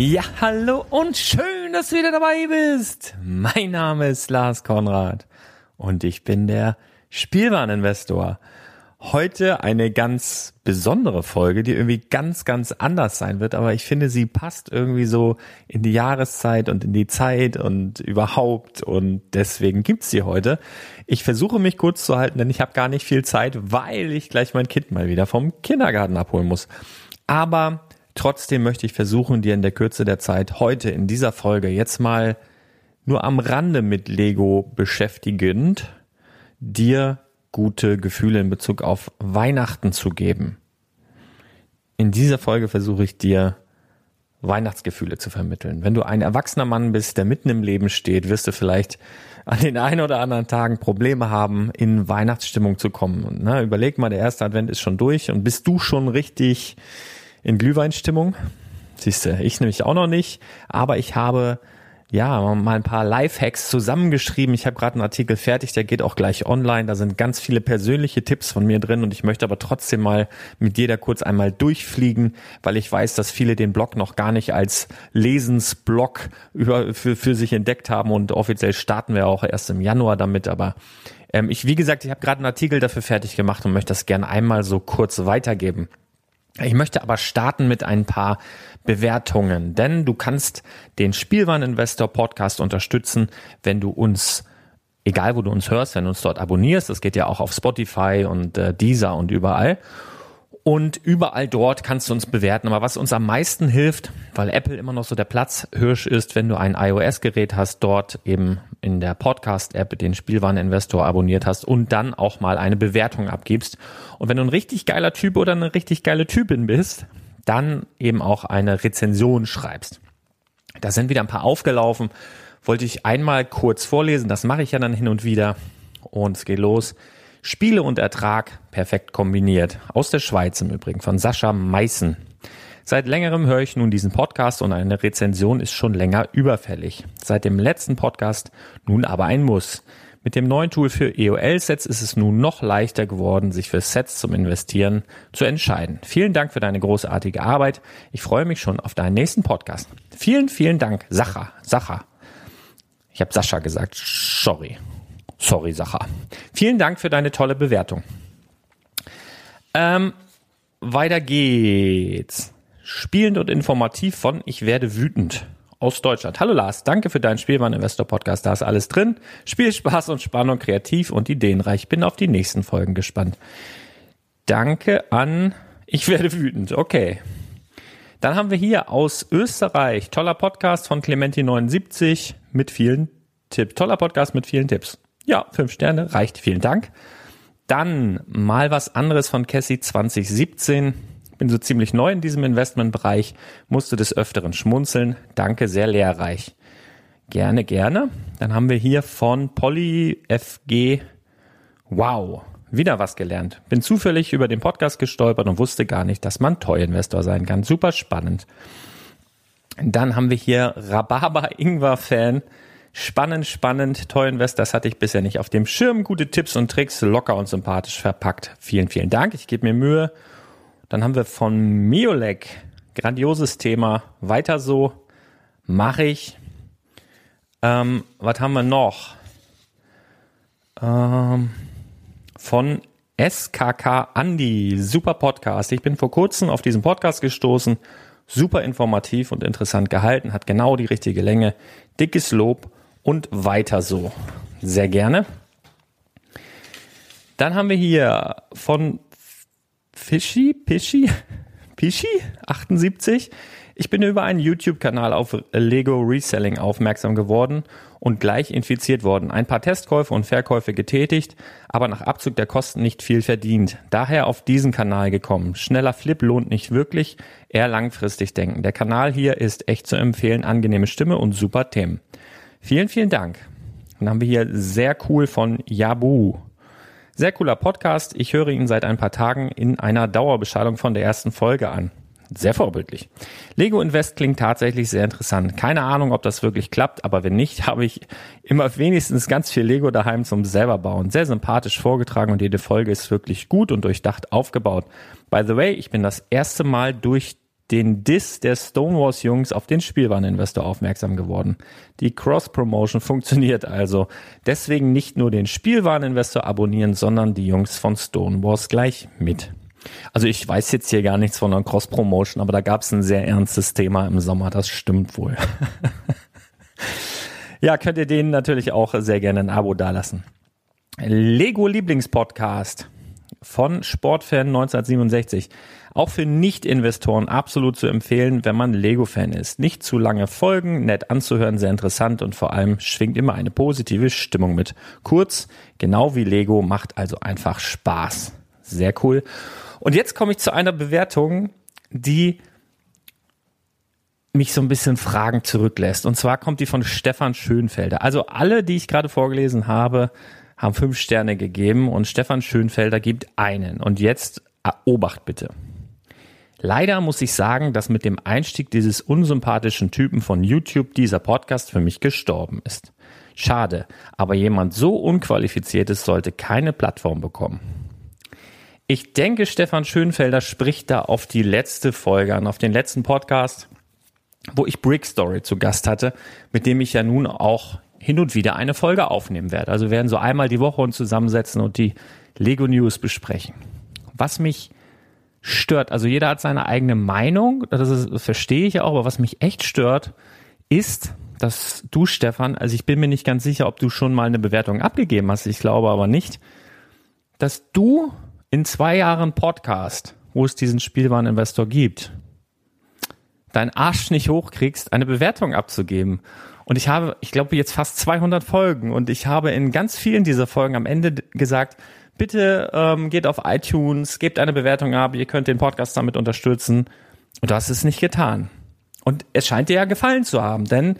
Ja, hallo und schön, dass du wieder dabei bist. Mein Name ist Lars Konrad und ich bin der Spielwareninvestor. Heute eine ganz besondere Folge, die irgendwie ganz, ganz anders sein wird, aber ich finde, sie passt irgendwie so in die Jahreszeit und in die Zeit und überhaupt und deswegen gibt's sie heute. Ich versuche mich kurz zu halten, denn ich habe gar nicht viel Zeit, weil ich gleich mein Kind mal wieder vom Kindergarten abholen muss. Aber Trotzdem möchte ich versuchen, dir in der Kürze der Zeit heute in dieser Folge jetzt mal nur am Rande mit Lego beschäftigend, dir gute Gefühle in Bezug auf Weihnachten zu geben. In dieser Folge versuche ich dir Weihnachtsgefühle zu vermitteln. Wenn du ein erwachsener Mann bist, der mitten im Leben steht, wirst du vielleicht an den ein oder anderen Tagen Probleme haben, in Weihnachtsstimmung zu kommen. Und, ne, überleg mal, der erste Advent ist schon durch und bist du schon richtig in Glühweinstimmung. Siehst du, ich nämlich auch noch nicht, aber ich habe ja mal ein paar Lifehacks zusammengeschrieben. Ich habe gerade einen Artikel fertig, der geht auch gleich online. Da sind ganz viele persönliche Tipps von mir drin und ich möchte aber trotzdem mal mit dir da kurz einmal durchfliegen, weil ich weiß, dass viele den Blog noch gar nicht als Lesensblog über, für, für sich entdeckt haben und offiziell starten wir auch erst im Januar damit, aber ähm, ich, wie gesagt, ich habe gerade einen Artikel dafür fertig gemacht und möchte das gerne einmal so kurz weitergeben. Ich möchte aber starten mit ein paar Bewertungen, denn du kannst den Spielwareninvestor Podcast unterstützen, wenn du uns egal wo du uns hörst, wenn du uns dort abonnierst. Das geht ja auch auf Spotify und äh, Deezer und überall. Und überall dort kannst du uns bewerten. Aber was uns am meisten hilft, weil Apple immer noch so der Platzhirsch ist, wenn du ein iOS-Gerät hast, dort eben in der Podcast-App den Spielwareninvestor abonniert hast und dann auch mal eine Bewertung abgibst. Und wenn du ein richtig geiler Typ oder eine richtig geile Typin bist, dann eben auch eine Rezension schreibst. Da sind wieder ein paar aufgelaufen. Wollte ich einmal kurz vorlesen. Das mache ich ja dann hin und wieder. Und es geht los. Spiele und Ertrag perfekt kombiniert. Aus der Schweiz im Übrigen von Sascha Meißen. Seit längerem höre ich nun diesen Podcast und eine Rezension ist schon länger überfällig. Seit dem letzten Podcast nun aber ein Muss. Mit dem neuen Tool für EOL-Sets ist es nun noch leichter geworden, sich für Sets zum Investieren zu entscheiden. Vielen Dank für deine großartige Arbeit. Ich freue mich schon auf deinen nächsten Podcast. Vielen, vielen Dank, Sacha. Sacha. Ich habe Sascha gesagt. Sorry. Sorry, Sacha. Vielen Dank für deine tolle Bewertung. Ähm, weiter geht's. Spielend und informativ von Ich werde wütend aus Deutschland. Hallo Lars, danke für deinen Spielwaren-Investor-Podcast. Da ist alles drin. Spielspaß und Spannung, kreativ und ideenreich. Bin auf die nächsten Folgen gespannt. Danke an Ich werde wütend. Okay. Dann haben wir hier aus Österreich toller Podcast von Clementi79 mit vielen Tipps. Toller Podcast mit vielen Tipps. Ja, fünf Sterne reicht. Vielen Dank. Dann mal was anderes von Cassie 2017 bin so ziemlich neu in diesem Investmentbereich, musste des Öfteren schmunzeln. Danke, sehr lehrreich. Gerne, gerne. Dann haben wir hier von Polly FG. Wow, wieder was gelernt. Bin zufällig über den Podcast gestolpert und wusste gar nicht, dass man Toy-Investor sein kann. Super spannend. Dann haben wir hier Rhabarber Ingwer Fan. Spannend, spannend. Toy Invest, das hatte ich bisher nicht auf dem Schirm. Gute Tipps und Tricks, locker und sympathisch verpackt. Vielen, vielen Dank. Ich gebe mir Mühe. Dann haben wir von Miolek, grandioses Thema, weiter so, mache ich. Ähm, was haben wir noch? Ähm, von SKK Andy, super Podcast. Ich bin vor kurzem auf diesen Podcast gestoßen, super informativ und interessant gehalten, hat genau die richtige Länge, dickes Lob und weiter so. Sehr gerne. Dann haben wir hier von Fischi, Pischi, Pischi, 78. Ich bin über einen YouTube-Kanal auf Lego Reselling aufmerksam geworden und gleich infiziert worden. Ein paar Testkäufe und Verkäufe getätigt, aber nach Abzug der Kosten nicht viel verdient. Daher auf diesen Kanal gekommen. Schneller Flip lohnt nicht wirklich, eher langfristig denken. Der Kanal hier ist echt zu empfehlen, angenehme Stimme und super Themen. Vielen, vielen Dank. Dann haben wir hier sehr cool von Yabu. Sehr cooler Podcast. Ich höre ihn seit ein paar Tagen in einer Dauerbeschallung von der ersten Folge an. Sehr vorbildlich. Lego Invest klingt tatsächlich sehr interessant. Keine Ahnung, ob das wirklich klappt, aber wenn nicht, habe ich immer wenigstens ganz viel Lego daheim zum selber bauen. Sehr sympathisch vorgetragen und jede Folge ist wirklich gut und durchdacht aufgebaut. By the way, ich bin das erste Mal durch den Diss der Stonewalls Jungs auf den Spielwareninvestor aufmerksam geworden. Die Cross-Promotion funktioniert also. Deswegen nicht nur den Spielwareninvestor abonnieren, sondern die Jungs von Stonewalls gleich mit. Also ich weiß jetzt hier gar nichts von einer Cross-Promotion, aber da gab es ein sehr ernstes Thema im Sommer, das stimmt wohl. ja, könnt ihr denen natürlich auch sehr gerne ein Abo dalassen. Lego Lieblingspodcast von Sportfan 1967. Auch für Nicht-Investoren absolut zu empfehlen, wenn man Lego-Fan ist. Nicht zu lange Folgen, nett anzuhören, sehr interessant und vor allem schwingt immer eine positive Stimmung mit. Kurz, genau wie Lego, macht also einfach Spaß. Sehr cool. Und jetzt komme ich zu einer Bewertung, die mich so ein bisschen Fragen zurücklässt. Und zwar kommt die von Stefan Schönfelder. Also alle, die ich gerade vorgelesen habe, haben fünf Sterne gegeben und Stefan Schönfelder gibt einen. Und jetzt Obacht bitte. Leider muss ich sagen, dass mit dem Einstieg dieses unsympathischen Typen von YouTube dieser Podcast für mich gestorben ist. Schade, aber jemand so unqualifiziertes sollte keine Plattform bekommen. Ich denke, Stefan Schönfelder spricht da auf die letzte Folge an, auf den letzten Podcast, wo ich Brick Story zu Gast hatte, mit dem ich ja nun auch hin und wieder eine Folge aufnehmen werde. Also werden so einmal die Woche uns zusammensetzen und die Lego News besprechen. Was mich stört, also jeder hat seine eigene Meinung, das, ist, das verstehe ich auch, aber was mich echt stört, ist, dass du, Stefan, also ich bin mir nicht ganz sicher, ob du schon mal eine Bewertung abgegeben hast, ich glaube aber nicht, dass du in zwei Jahren Podcast, wo es diesen Spielwareninvestor gibt, deinen Arsch nicht hochkriegst, eine Bewertung abzugeben. Und ich habe, ich glaube, jetzt fast 200 Folgen und ich habe in ganz vielen dieser Folgen am Ende gesagt, bitte ähm, geht auf iTunes, gebt eine Bewertung ab, ihr könnt den Podcast damit unterstützen. Und du hast es nicht getan. Und es scheint dir ja gefallen zu haben, denn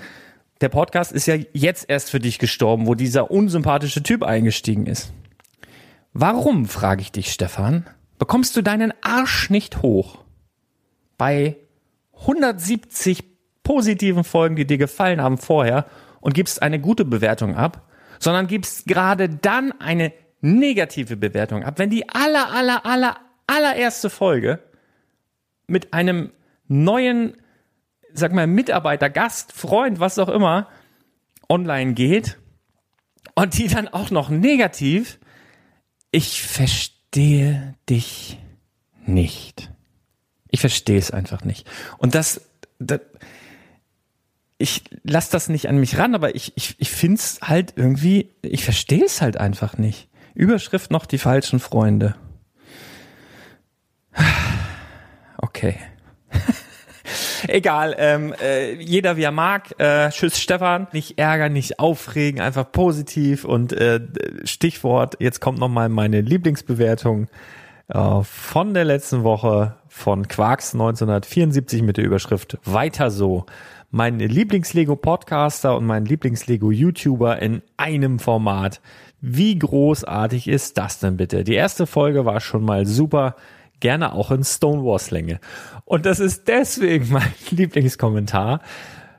der Podcast ist ja jetzt erst für dich gestorben, wo dieser unsympathische Typ eingestiegen ist. Warum, frage ich dich, Stefan, bekommst du deinen Arsch nicht hoch bei 170 positiven Folgen, die dir gefallen haben vorher und gibst eine gute Bewertung ab, sondern gibst gerade dann eine negative Bewertung ab, wenn die aller, aller, aller, allererste Folge mit einem neuen, sag mal, Mitarbeiter, Gast, Freund, was auch immer, online geht und die dann auch noch negativ, ich verstehe dich nicht. Ich verstehe es einfach nicht. Und das, das ich lass das nicht an mich ran, aber ich, ich, ich finde es halt irgendwie, ich verstehe es halt einfach nicht. Überschrift noch die falschen Freunde. Okay. Egal, ähm, äh, jeder wie er mag. Äh, tschüss Stefan. Nicht ärgern, nicht aufregen, einfach positiv und äh, Stichwort, jetzt kommt nochmal meine Lieblingsbewertung äh, von der letzten Woche von Quarks 1974 mit der Überschrift Weiter so mein Lieblings-Lego-Podcaster und mein Lieblings-Lego-YouTuber in einem Format. Wie großartig ist das denn bitte? Die erste Folge war schon mal super, gerne auch in Stonewalls-Länge. Und das ist deswegen mein Lieblingskommentar,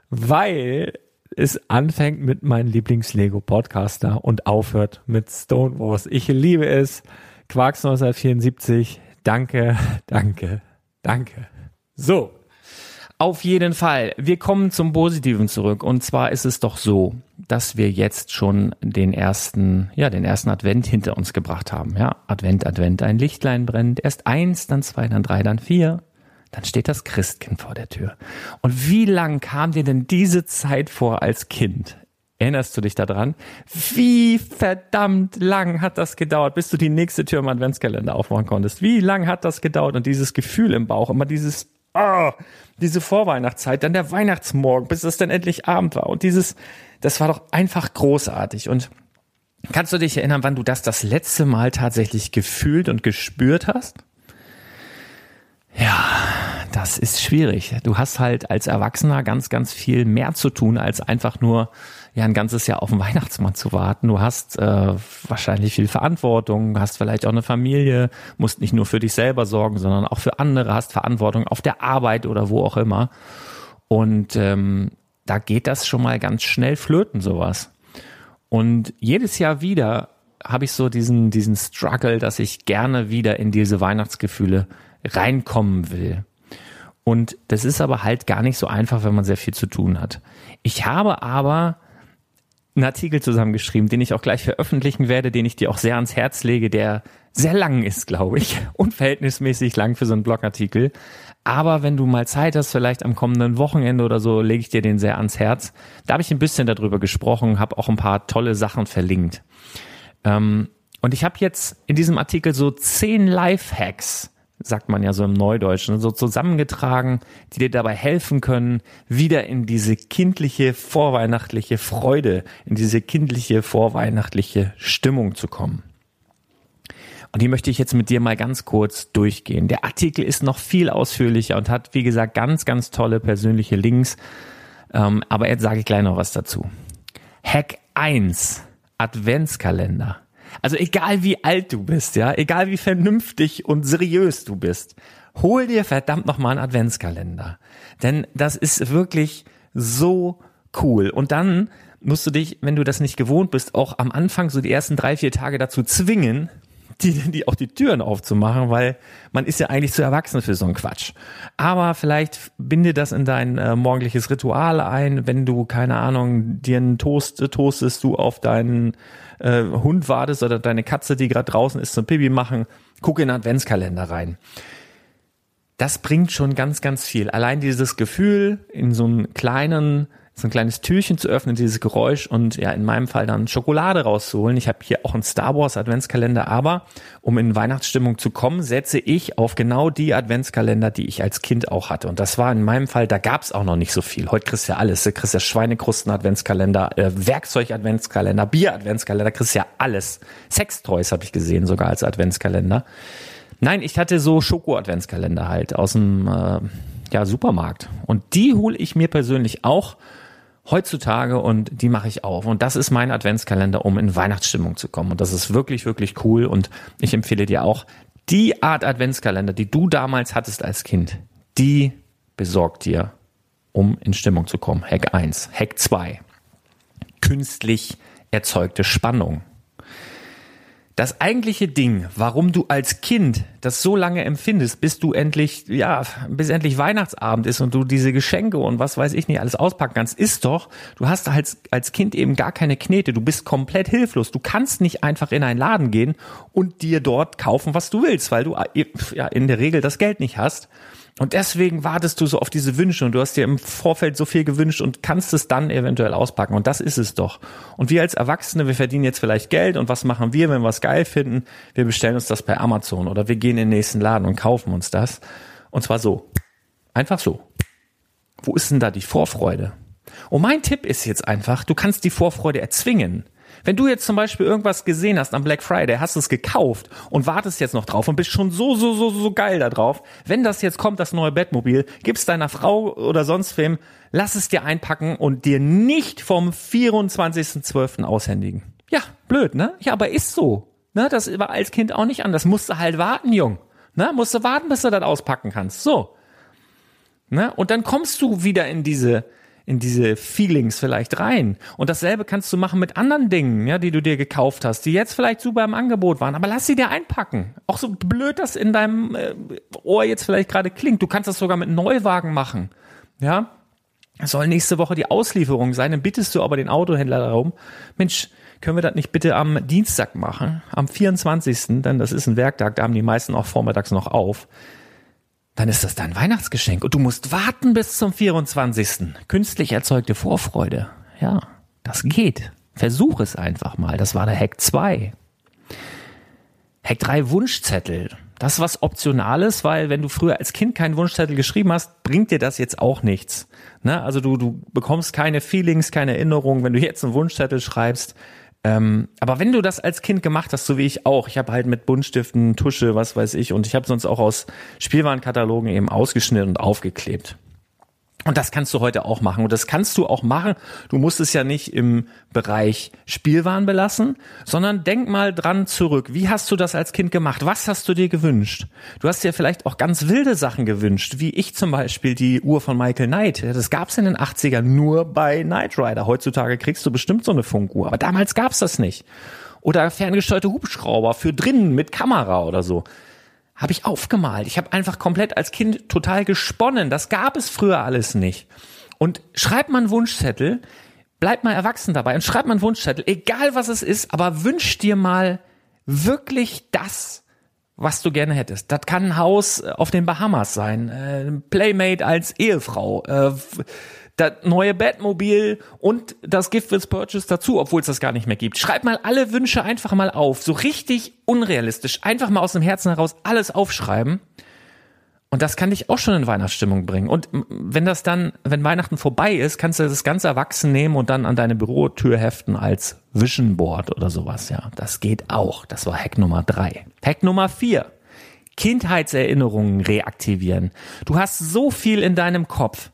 weil es anfängt mit meinem Lieblings-Lego-Podcaster und aufhört mit Stonewalls. Ich liebe es. Quarks 1974. Danke, danke, danke. So. Auf jeden Fall. Wir kommen zum Positiven zurück. Und zwar ist es doch so, dass wir jetzt schon den ersten, ja, den ersten Advent hinter uns gebracht haben. Ja, Advent, Advent, ein Lichtlein brennt. Erst eins, dann zwei, dann drei, dann vier. Dann steht das Christkind vor der Tür. Und wie lang kam dir denn diese Zeit vor als Kind? Erinnerst du dich daran? Wie verdammt lang hat das gedauert, bis du die nächste Tür im Adventskalender aufmachen konntest? Wie lang hat das gedauert? Und dieses Gefühl im Bauch, immer dieses ah, diese Vorweihnachtszeit, dann der Weihnachtsmorgen, bis es dann endlich Abend war. Und dieses, das war doch einfach großartig. Und kannst du dich erinnern, wann du das das letzte Mal tatsächlich gefühlt und gespürt hast? Ja, das ist schwierig. Du hast halt als Erwachsener ganz, ganz viel mehr zu tun, als einfach nur ja ein ganzes Jahr auf den Weihnachtsmann zu warten. Du hast äh, wahrscheinlich viel Verantwortung, hast vielleicht auch eine Familie, musst nicht nur für dich selber sorgen, sondern auch für andere, hast Verantwortung auf der Arbeit oder wo auch immer. Und ähm, da geht das schon mal ganz schnell flöten, sowas. Und jedes Jahr wieder habe ich so diesen, diesen Struggle, dass ich gerne wieder in diese Weihnachtsgefühle reinkommen will. Und das ist aber halt gar nicht so einfach, wenn man sehr viel zu tun hat. Ich habe aber einen Artikel zusammengeschrieben, den ich auch gleich veröffentlichen werde, den ich dir auch sehr ans Herz lege, der sehr lang ist, glaube ich, unverhältnismäßig lang für so einen Blogartikel. Aber wenn du mal Zeit hast, vielleicht am kommenden Wochenende oder so, lege ich dir den sehr ans Herz. Da habe ich ein bisschen darüber gesprochen, habe auch ein paar tolle Sachen verlinkt. Ähm, und ich habe jetzt in diesem Artikel so zehn Lifehacks sagt man ja so im Neudeutschen, so zusammengetragen, die dir dabei helfen können, wieder in diese kindliche vorweihnachtliche Freude, in diese kindliche vorweihnachtliche Stimmung zu kommen. Und die möchte ich jetzt mit dir mal ganz kurz durchgehen. Der Artikel ist noch viel ausführlicher und hat, wie gesagt, ganz, ganz tolle persönliche Links. Ähm, aber jetzt sage ich gleich noch was dazu. Hack 1. Adventskalender. Also egal wie alt du bist, ja, egal wie vernünftig und seriös du bist, hol dir verdammt nochmal einen Adventskalender. Denn das ist wirklich so cool. Und dann musst du dich, wenn du das nicht gewohnt bist, auch am Anfang so die ersten drei, vier Tage dazu zwingen, die, die auch die Türen aufzumachen, weil man ist ja eigentlich zu erwachsen für so einen Quatsch. Aber vielleicht binde das in dein äh, morgendliches Ritual ein, wenn du, keine Ahnung, dir einen Toast äh, toastest, du auf deinen äh, Hund wartest oder deine Katze, die gerade draußen ist, zum Pipi machen, guck in den Adventskalender rein. Das bringt schon ganz, ganz viel. Allein dieses Gefühl, in so einen kleinen, so ein kleines Türchen zu öffnen, dieses Geräusch und ja, in meinem Fall dann Schokolade rauszuholen. Ich habe hier auch einen Star Wars Adventskalender, aber um in Weihnachtsstimmung zu kommen, setze ich auf genau die Adventskalender, die ich als Kind auch hatte. Und das war in meinem Fall, da gab es auch noch nicht so viel. Heute kriegst du ja alles. Du kriegst ja Schweinekrusten Adventskalender, äh, Werkzeug Adventskalender, Bier Adventskalender, kriegst ja alles. Sextoys habe ich gesehen sogar als Adventskalender. Nein, ich hatte so Schoko-Adventskalender halt aus dem äh, ja, Supermarkt. Und die hole ich mir persönlich auch heutzutage und die mache ich auf. Und das ist mein Adventskalender, um in Weihnachtsstimmung zu kommen. Und das ist wirklich, wirklich cool. Und ich empfehle dir auch, die Art Adventskalender, die du damals hattest als Kind, die besorgt dir, um in Stimmung zu kommen. Hack 1. Hack 2. Künstlich erzeugte Spannung das eigentliche Ding, warum du als Kind das so lange empfindest, bis du endlich, ja, bis endlich Weihnachtsabend ist und du diese Geschenke und was weiß ich nicht alles auspacken kannst, ist doch, du hast als, als Kind eben gar keine Knete, du bist komplett hilflos. Du kannst nicht einfach in einen Laden gehen und dir dort kaufen, was du willst, weil du ja in der Regel das Geld nicht hast. Und deswegen wartest du so auf diese Wünsche und du hast dir im Vorfeld so viel gewünscht und kannst es dann eventuell auspacken. Und das ist es doch. Und wir als Erwachsene, wir verdienen jetzt vielleicht Geld und was machen wir, wenn wir es geil finden? Wir bestellen uns das bei Amazon oder wir gehen in den nächsten Laden und kaufen uns das. Und zwar so. Einfach so. Wo ist denn da die Vorfreude? Und mein Tipp ist jetzt einfach, du kannst die Vorfreude erzwingen. Wenn du jetzt zum Beispiel irgendwas gesehen hast am Black Friday, hast es gekauft und wartest jetzt noch drauf und bist schon so, so, so, so geil da drauf. Wenn das jetzt kommt, das neue Bettmobil, gib's deiner Frau oder sonst wem, lass es dir einpacken und dir nicht vom 24.12. aushändigen. Ja, blöd, ne? Ja, aber ist so. Ne, das war als Kind auch nicht anders. Musst du halt warten, Jung. Ne, musst du warten, bis du das auspacken kannst. So. Ne? Und dann kommst du wieder in diese, in diese Feelings vielleicht rein. Und dasselbe kannst du machen mit anderen Dingen, ja, die du dir gekauft hast, die jetzt vielleicht super im Angebot waren, aber lass sie dir einpacken. Auch so blöd das in deinem äh, Ohr jetzt vielleicht gerade klingt. Du kannst das sogar mit Neuwagen machen. Ja, soll nächste Woche die Auslieferung sein, dann bittest du aber den Autohändler darum, Mensch, können wir das nicht bitte am Dienstag machen, am 24., denn das ist ein Werktag, da haben die meisten auch vormittags noch auf dann ist das dein Weihnachtsgeschenk und du musst warten bis zum 24. Künstlich erzeugte Vorfreude. Ja, das geht. Versuch es einfach mal. Das war der Hack 2. Hack 3 Wunschzettel. Das ist was Optionales, weil wenn du früher als Kind keinen Wunschzettel geschrieben hast, bringt dir das jetzt auch nichts. Ne? Also du, du bekommst keine Feelings, keine Erinnerungen. Wenn du jetzt einen Wunschzettel schreibst, ähm, aber wenn du das als Kind gemacht hast, so wie ich auch, ich habe halt mit Buntstiften, Tusche, was weiß ich, und ich habe sonst auch aus Spielwarenkatalogen eben ausgeschnitten und aufgeklebt. Und das kannst du heute auch machen. Und das kannst du auch machen. Du musst es ja nicht im Bereich Spielwaren belassen, sondern denk mal dran zurück. Wie hast du das als Kind gemacht? Was hast du dir gewünscht? Du hast dir vielleicht auch ganz wilde Sachen gewünscht, wie ich zum Beispiel die Uhr von Michael Knight. Das gab's in den 80ern nur bei Knight Rider. Heutzutage kriegst du bestimmt so eine Funkuhr. Aber damals gab's das nicht. Oder ferngesteuerte Hubschrauber für drinnen mit Kamera oder so habe ich aufgemalt. Ich habe einfach komplett als Kind total gesponnen. Das gab es früher alles nicht. Und schreibt einen Wunschzettel, bleibt mal erwachsen dabei und schreibt einen Wunschzettel, egal was es ist, aber wünsch dir mal wirklich das, was du gerne hättest. Das kann ein Haus auf den Bahamas sein, äh, Playmate als Ehefrau, äh, das neue Batmobil und das Gift with Purchase dazu, obwohl es das gar nicht mehr gibt. Schreib mal alle Wünsche einfach mal auf, so richtig unrealistisch, einfach mal aus dem Herzen heraus alles aufschreiben. Und das kann dich auch schon in Weihnachtsstimmung bringen. Und wenn das dann, wenn Weihnachten vorbei ist, kannst du das ganz erwachsen nehmen und dann an deine Bürotür heften als Vision Board oder sowas. Ja, das geht auch. Das war Hack Nummer drei. Hack Nummer vier. Kindheitserinnerungen reaktivieren. Du hast so viel in deinem Kopf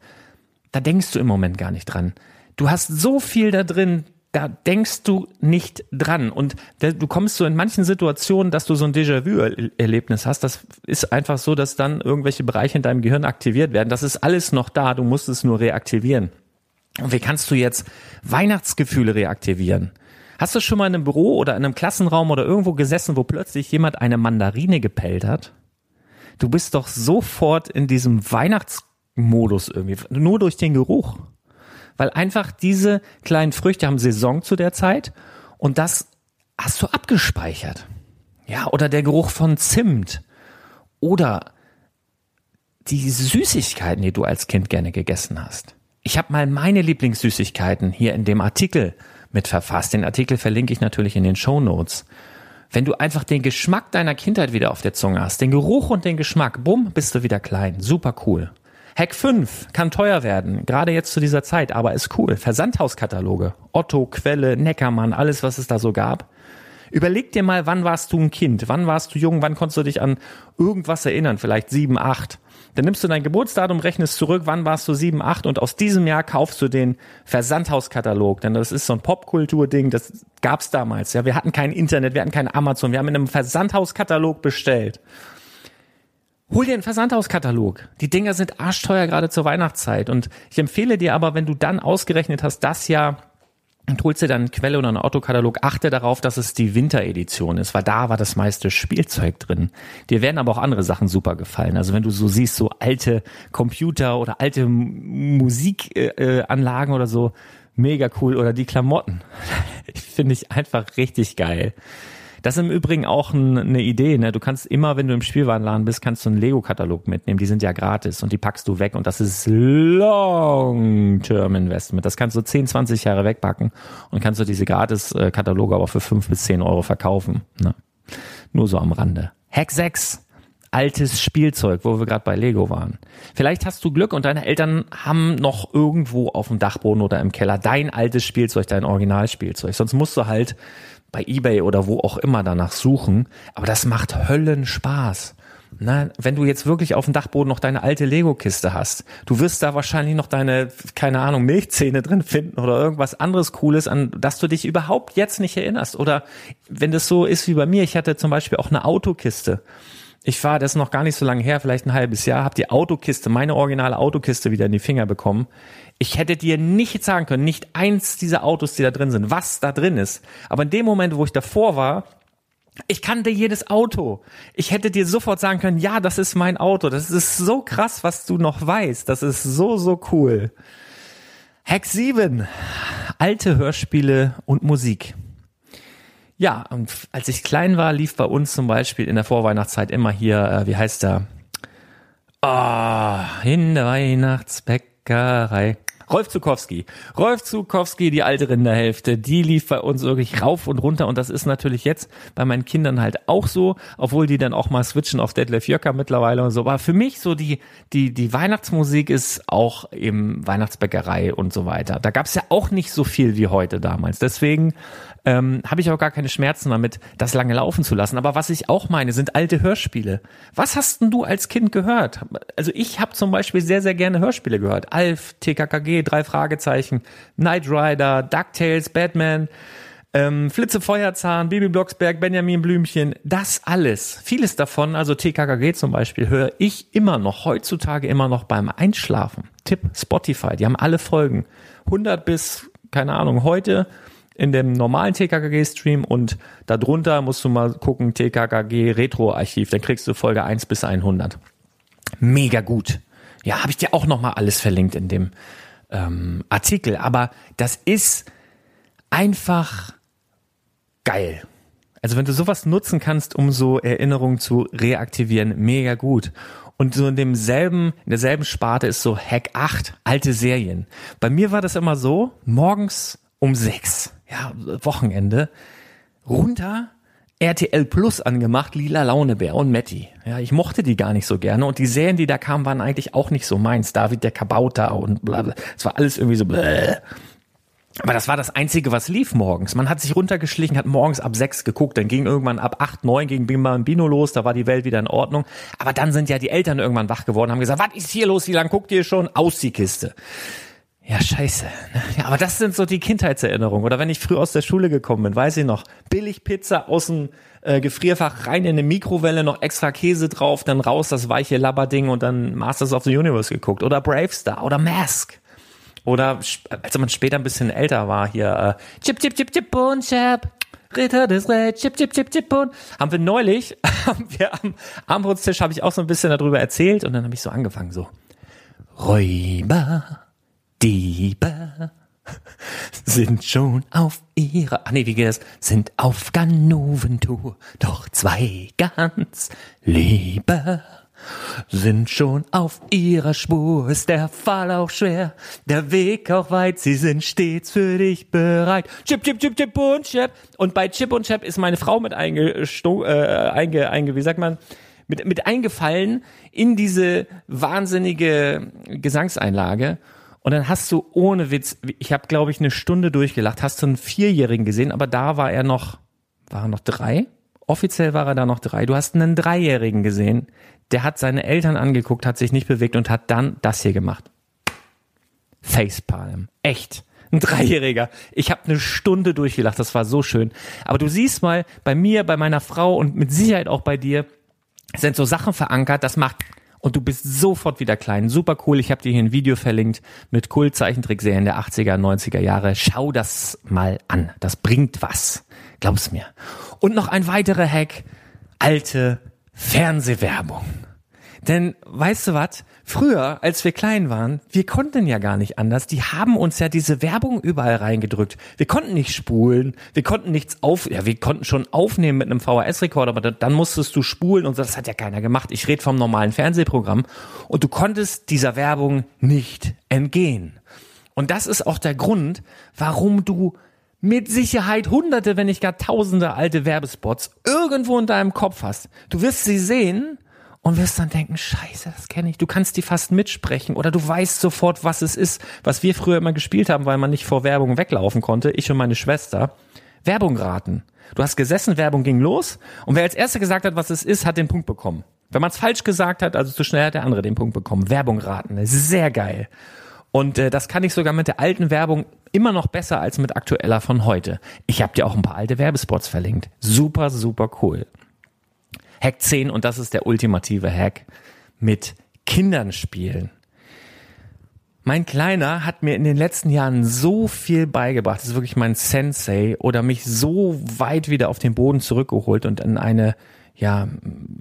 da denkst du im Moment gar nicht dran. Du hast so viel da drin, da denkst du nicht dran. Und du kommst so in manchen Situationen, dass du so ein Déjà-vu-Erlebnis hast. Das ist einfach so, dass dann irgendwelche Bereiche in deinem Gehirn aktiviert werden. Das ist alles noch da, du musst es nur reaktivieren. Und wie kannst du jetzt Weihnachtsgefühle reaktivieren? Hast du schon mal in einem Büro oder in einem Klassenraum oder irgendwo gesessen, wo plötzlich jemand eine Mandarine gepellt hat? Du bist doch sofort in diesem Weihnachts Modus irgendwie. Nur durch den Geruch. Weil einfach diese kleinen Früchte haben Saison zu der Zeit und das hast du abgespeichert. Ja, oder der Geruch von Zimt. Oder die Süßigkeiten, die du als Kind gerne gegessen hast. Ich habe mal meine Lieblingssüßigkeiten hier in dem Artikel mit verfasst. Den Artikel verlinke ich natürlich in den Show Notes. Wenn du einfach den Geschmack deiner Kindheit wieder auf der Zunge hast, den Geruch und den Geschmack, bumm, bist du wieder klein. Super cool. Hack 5 kann teuer werden, gerade jetzt zu dieser Zeit, aber ist cool. Versandhauskataloge, Otto, Quelle, Neckermann, alles, was es da so gab. Überleg dir mal, wann warst du ein Kind? Wann warst du jung? Wann konntest du dich an irgendwas erinnern? Vielleicht sieben, acht. Dann nimmst du dein Geburtsdatum, rechnest zurück, wann warst du sieben, acht und aus diesem Jahr kaufst du den Versandhauskatalog, denn das ist so ein Popkultur-Ding, das gab's damals. Ja, wir hatten kein Internet, wir hatten kein Amazon, wir haben in einem Versandhauskatalog bestellt. Hol dir einen Versandhauskatalog. Die Dinger sind arschteuer gerade zur Weihnachtszeit und ich empfehle dir aber, wenn du dann ausgerechnet hast, das Jahr und holst dir dann eine Quelle oder einen Autokatalog, achte darauf, dass es die Winteredition ist, weil da war das meiste Spielzeug drin. Dir werden aber auch andere Sachen super gefallen. Also wenn du so siehst, so alte Computer oder alte Musikanlagen äh, oder so, mega cool. Oder die Klamotten. Finde ich einfach richtig geil. Das ist im Übrigen auch ein, eine Idee. Ne? Du kannst immer, wenn du im Spielwarenladen bist, kannst du einen Lego-Katalog mitnehmen. Die sind ja gratis und die packst du weg und das ist Long-Term-Investment. Das kannst du 10, 20 Jahre wegpacken und kannst du diese Gratis-Kataloge aber für 5 bis 10 Euro verkaufen. Ne? Nur so am Rande. Hack 6 altes Spielzeug, wo wir gerade bei Lego waren. Vielleicht hast du Glück und deine Eltern haben noch irgendwo auf dem Dachboden oder im Keller dein altes Spielzeug, dein Originalspielzeug. Sonst musst du halt bei eBay oder wo auch immer danach suchen. Aber das macht Höllenspaß. Na, wenn du jetzt wirklich auf dem Dachboden noch deine alte Lego-Kiste hast, du wirst da wahrscheinlich noch deine, keine Ahnung, Milchzähne drin finden oder irgendwas anderes Cooles, an das du dich überhaupt jetzt nicht erinnerst. Oder wenn das so ist wie bei mir, ich hatte zum Beispiel auch eine Autokiste. Ich war das noch gar nicht so lange her, vielleicht ein halbes Jahr, habe die Autokiste, meine originale Autokiste wieder in die Finger bekommen. Ich hätte dir nicht sagen können, nicht eins dieser Autos, die da drin sind, was da drin ist. Aber in dem Moment, wo ich davor war, ich kannte jedes Auto. Ich hätte dir sofort sagen können, ja, das ist mein Auto. Das ist so krass, was du noch weißt. Das ist so, so cool. Hack 7. Alte Hörspiele und Musik. Ja, und als ich klein war, lief bei uns zum Beispiel in der Vorweihnachtszeit immer hier, äh, wie heißt der? Ah, oh, in der Weihnachtsbäckerei. Rolf Zukowski. Rolf Zukowski, die alte Rinderhälfte, die lief bei uns wirklich rauf und runter und das ist natürlich jetzt bei meinen Kindern halt auch so, obwohl die dann auch mal switchen auf Detlef Jöcker mittlerweile und so. Aber für mich so die, die, die Weihnachtsmusik ist auch eben Weihnachtsbäckerei und so weiter. Da gab's ja auch nicht so viel wie heute damals. Deswegen ähm, habe ich auch gar keine Schmerzen damit, das lange laufen zu lassen. Aber was ich auch meine, sind alte Hörspiele. Was hast denn du als Kind gehört? Also ich habe zum Beispiel sehr, sehr gerne Hörspiele gehört. Alf, TKKG, drei Fragezeichen, Knight Rider, DuckTales, Batman, ähm, Flitze Feuerzahn, Bibi Blocksberg, Benjamin Blümchen, das alles, vieles davon, also TKKG zum Beispiel, höre ich immer noch, heutzutage immer noch beim Einschlafen. Tipp Spotify, die haben alle Folgen. 100 bis, keine Ahnung, heute in dem normalen TKKG-Stream und darunter musst du mal gucken, TKKG Retro-Archiv, dann kriegst du Folge 1 bis 100. Mega gut. Ja, habe ich dir auch nochmal alles verlinkt in dem ähm, Artikel, aber das ist einfach geil. Also wenn du sowas nutzen kannst, um so Erinnerungen zu reaktivieren, mega gut. Und so in demselben, in derselben Sparte ist so Hack 8, alte Serien. Bei mir war das immer so, morgens um sechs ja, Wochenende, runter, RTL Plus angemacht, Lila Launebär und Matti. Ja, ich mochte die gar nicht so gerne und die Serien, die da kamen, waren eigentlich auch nicht so meins. David der Kabauter und bla bla. Es war alles irgendwie so bläh. Aber das war das Einzige, was lief morgens. Man hat sich runtergeschlichen, hat morgens ab sechs geguckt, dann ging irgendwann ab acht, neun ging Bino los, da war die Welt wieder in Ordnung. Aber dann sind ja die Eltern irgendwann wach geworden, haben gesagt, was ist hier los, wie lange guckt ihr schon? Aus die Kiste. Ja, scheiße. Ja, aber das sind so die Kindheitserinnerungen. Oder wenn ich früh aus der Schule gekommen bin, weiß ich noch, billig Pizza aus dem äh, Gefrierfach rein in eine Mikrowelle, noch extra Käse drauf, dann raus das weiche Labberding und dann Masters of the Universe geguckt. Oder Bravestar oder Mask. Oder als man später ein bisschen älter war, hier äh, Chip, Chip, Chip, Chip und Chap. Ritter des Red, Chip, Chip, Chip, Chip und haben wir neulich, haben wir am Armbrutstisch, habe ich auch so ein bisschen darüber erzählt und dann habe ich so angefangen, so Räuber Diebe sind schon auf ihrer, ah nee, wie geht das? Sind auf Ganoventour, doch zwei ganz liebe Sind schon auf ihrer Spur, ist der Fall auch schwer, der Weg auch weit, sie sind stets für dich bereit. Chip, Chip, Chip, Chip und Chip. Und bei Chip und Chip ist meine Frau mit eingesto äh, einge, einge, wie sagt man, mit, mit eingefallen in diese wahnsinnige Gesangseinlage. Und dann hast du ohne Witz, ich habe glaube ich eine Stunde durchgelacht, hast du einen Vierjährigen gesehen, aber da war er noch, war er noch drei? Offiziell war er da noch drei. Du hast einen Dreijährigen gesehen, der hat seine Eltern angeguckt, hat sich nicht bewegt und hat dann das hier gemacht. Facepalm. Echt. Ein Dreijähriger. Ich habe eine Stunde durchgelacht, das war so schön. Aber du siehst mal, bei mir, bei meiner Frau und mit Sicherheit auch bei dir, sind so Sachen verankert, das macht und du bist sofort wieder klein. Super cool. Ich habe dir hier ein Video verlinkt mit Kult-Zeichentrickserien der 80er, 90er Jahre. Schau das mal an. Das bringt was. Glaub's mir. Und noch ein weiterer Hack. Alte Fernsehwerbung. Denn weißt du was? Früher, als wir klein waren, wir konnten ja gar nicht anders. Die haben uns ja diese Werbung überall reingedrückt. Wir konnten nicht spulen, wir konnten nichts auf, ja, wir konnten schon aufnehmen mit einem VHS-Rekorder, aber dann musstest du spulen und das hat ja keiner gemacht. Ich rede vom normalen Fernsehprogramm und du konntest dieser Werbung nicht entgehen. Und das ist auch der Grund, warum du mit Sicherheit hunderte, wenn nicht gar tausende alte Werbespots irgendwo in deinem Kopf hast. Du wirst sie sehen und wirst dann denken, scheiße, das kenne ich. Du kannst die fast mitsprechen oder du weißt sofort, was es ist, was wir früher immer gespielt haben, weil man nicht vor Werbung weglaufen konnte, ich und meine Schwester. Werbung raten. Du hast gesessen, Werbung ging los und wer als erster gesagt hat, was es ist, hat den Punkt bekommen. Wenn man es falsch gesagt hat, also zu schnell hat der andere den Punkt bekommen. Werbung raten, sehr geil. Und äh, das kann ich sogar mit der alten Werbung immer noch besser als mit aktueller von heute. Ich habe dir auch ein paar alte Werbespots verlinkt. Super, super cool. Hack 10 und das ist der ultimative Hack mit Kindern spielen. Mein Kleiner hat mir in den letzten Jahren so viel beigebracht, das ist wirklich mein Sensei oder mich so weit wieder auf den Boden zurückgeholt und in eine ja,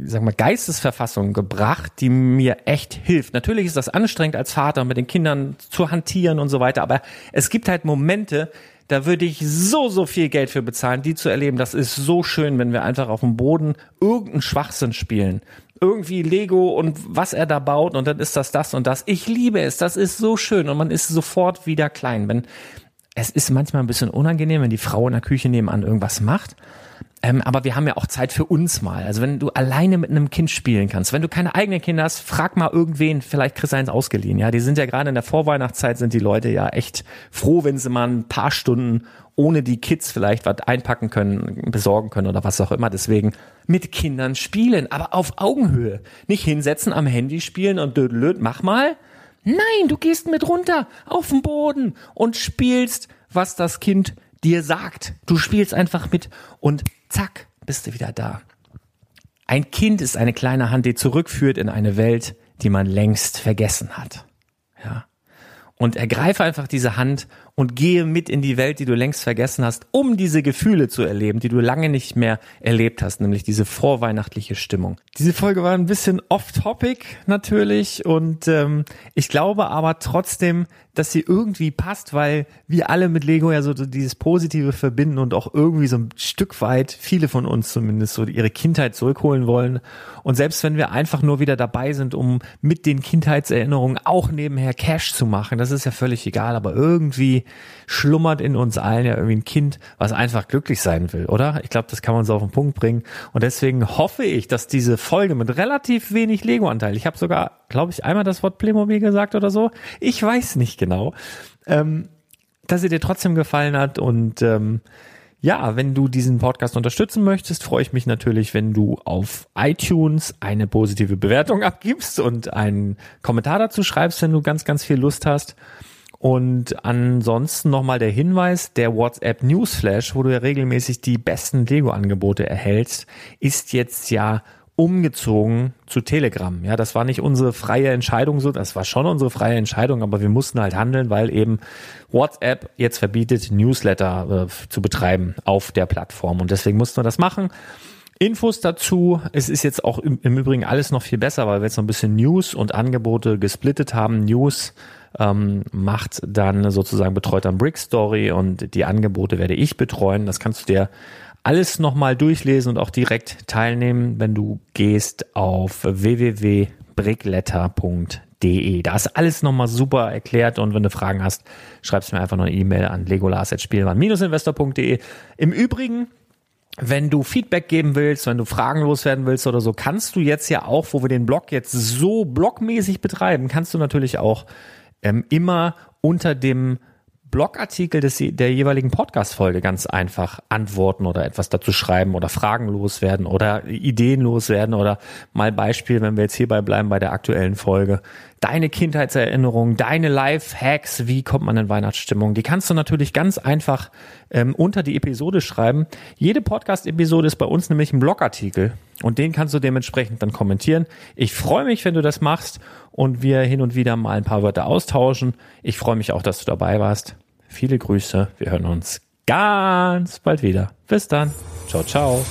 sag mal, Geistesverfassung gebracht, die mir echt hilft. Natürlich ist das anstrengend als Vater mit den Kindern zu hantieren und so weiter, aber es gibt halt Momente, da würde ich so, so viel Geld für bezahlen, die zu erleben. Das ist so schön, wenn wir einfach auf dem Boden irgendeinen Schwachsinn spielen. Irgendwie Lego und was er da baut und dann ist das das und das. Ich liebe es. Das ist so schön und man ist sofort wieder klein. Wenn, es ist manchmal ein bisschen unangenehm, wenn die Frau in der Küche nebenan irgendwas macht. Ähm, aber wir haben ja auch Zeit für uns mal. Also wenn du alleine mit einem Kind spielen kannst, wenn du keine eigenen Kinder hast, frag mal irgendwen, vielleicht kriegst du eins ausgeliehen. Ja, die sind ja gerade in der Vorweihnachtszeit sind die Leute ja echt froh, wenn sie mal ein paar Stunden ohne die Kids vielleicht was einpacken können, besorgen können oder was auch immer. Deswegen mit Kindern spielen, aber auf Augenhöhe. Nicht hinsetzen, am Handy spielen und dödelöd, mach mal. Nein, du gehst mit runter auf den Boden und spielst, was das Kind dir sagt. Du spielst einfach mit und zack, bist du wieder da. Ein Kind ist eine kleine Hand, die zurückführt in eine Welt, die man längst vergessen hat. Ja. Und ergreife einfach diese Hand und gehe mit in die Welt, die du längst vergessen hast, um diese Gefühle zu erleben, die du lange nicht mehr erlebt hast, nämlich diese vorweihnachtliche Stimmung. Diese Folge war ein bisschen off-topic natürlich und ähm, ich glaube aber trotzdem, dass sie irgendwie passt, weil wir alle mit Lego ja so dieses Positive verbinden und auch irgendwie so ein Stück weit, viele von uns zumindest, so ihre Kindheit zurückholen wollen. Und selbst wenn wir einfach nur wieder dabei sind, um mit den Kindheitserinnerungen auch nebenher Cash zu machen, das ist ja völlig egal, aber irgendwie schlummert in uns allen ja irgendwie ein Kind, was einfach glücklich sein will, oder? Ich glaube, das kann man so auf den Punkt bringen. Und deswegen hoffe ich, dass diese Folge mit relativ wenig Lego-Anteil, ich habe sogar, glaube ich, einmal das Wort Playmobil gesagt oder so, ich weiß nicht ähm, dass sie dir trotzdem gefallen hat und ähm, ja, wenn du diesen Podcast unterstützen möchtest, freue ich mich natürlich, wenn du auf iTunes eine positive Bewertung abgibst und einen Kommentar dazu schreibst, wenn du ganz, ganz viel Lust hast. Und ansonsten nochmal der Hinweis, der WhatsApp Newsflash, wo du ja regelmäßig die besten Lego-Angebote erhältst, ist jetzt ja umgezogen zu Telegram. Ja, das war nicht unsere freie Entscheidung so, das war schon unsere freie Entscheidung, aber wir mussten halt handeln, weil eben WhatsApp jetzt verbietet, Newsletter äh, zu betreiben auf der Plattform und deswegen mussten wir das machen. Infos dazu, es ist jetzt auch im, im Übrigen alles noch viel besser, weil wir jetzt noch ein bisschen News und Angebote gesplittet haben. News ähm, macht dann sozusagen betreut dann Brick Story und die Angebote werde ich betreuen. Das kannst du dir alles nochmal durchlesen und auch direkt teilnehmen, wenn du gehst auf www.brickletter.de. Da ist alles nochmal super erklärt und wenn du Fragen hast, schreibst mir einfach noch eine E-Mail an legolas.spielwaren-investor.de. Im Übrigen wenn du Feedback geben willst, wenn du Fragen loswerden willst oder so, kannst du jetzt ja auch, wo wir den Blog jetzt so blogmäßig betreiben, kannst du natürlich auch ähm, immer unter dem Blogartikel des, der jeweiligen Podcast-Folge ganz einfach antworten oder etwas dazu schreiben oder Fragen loswerden oder Ideen loswerden oder mal Beispiel, wenn wir jetzt hierbei bleiben bei der aktuellen Folge. Deine Kindheitserinnerungen, deine Life-Hacks, wie kommt man in Weihnachtsstimmung? Die kannst du natürlich ganz einfach ähm, unter die Episode schreiben. Jede Podcast-Episode ist bei uns nämlich ein Blogartikel und den kannst du dementsprechend dann kommentieren. Ich freue mich, wenn du das machst und wir hin und wieder mal ein paar Wörter austauschen. Ich freue mich auch, dass du dabei warst. Viele Grüße. Wir hören uns ganz bald wieder. Bis dann. Ciao, ciao.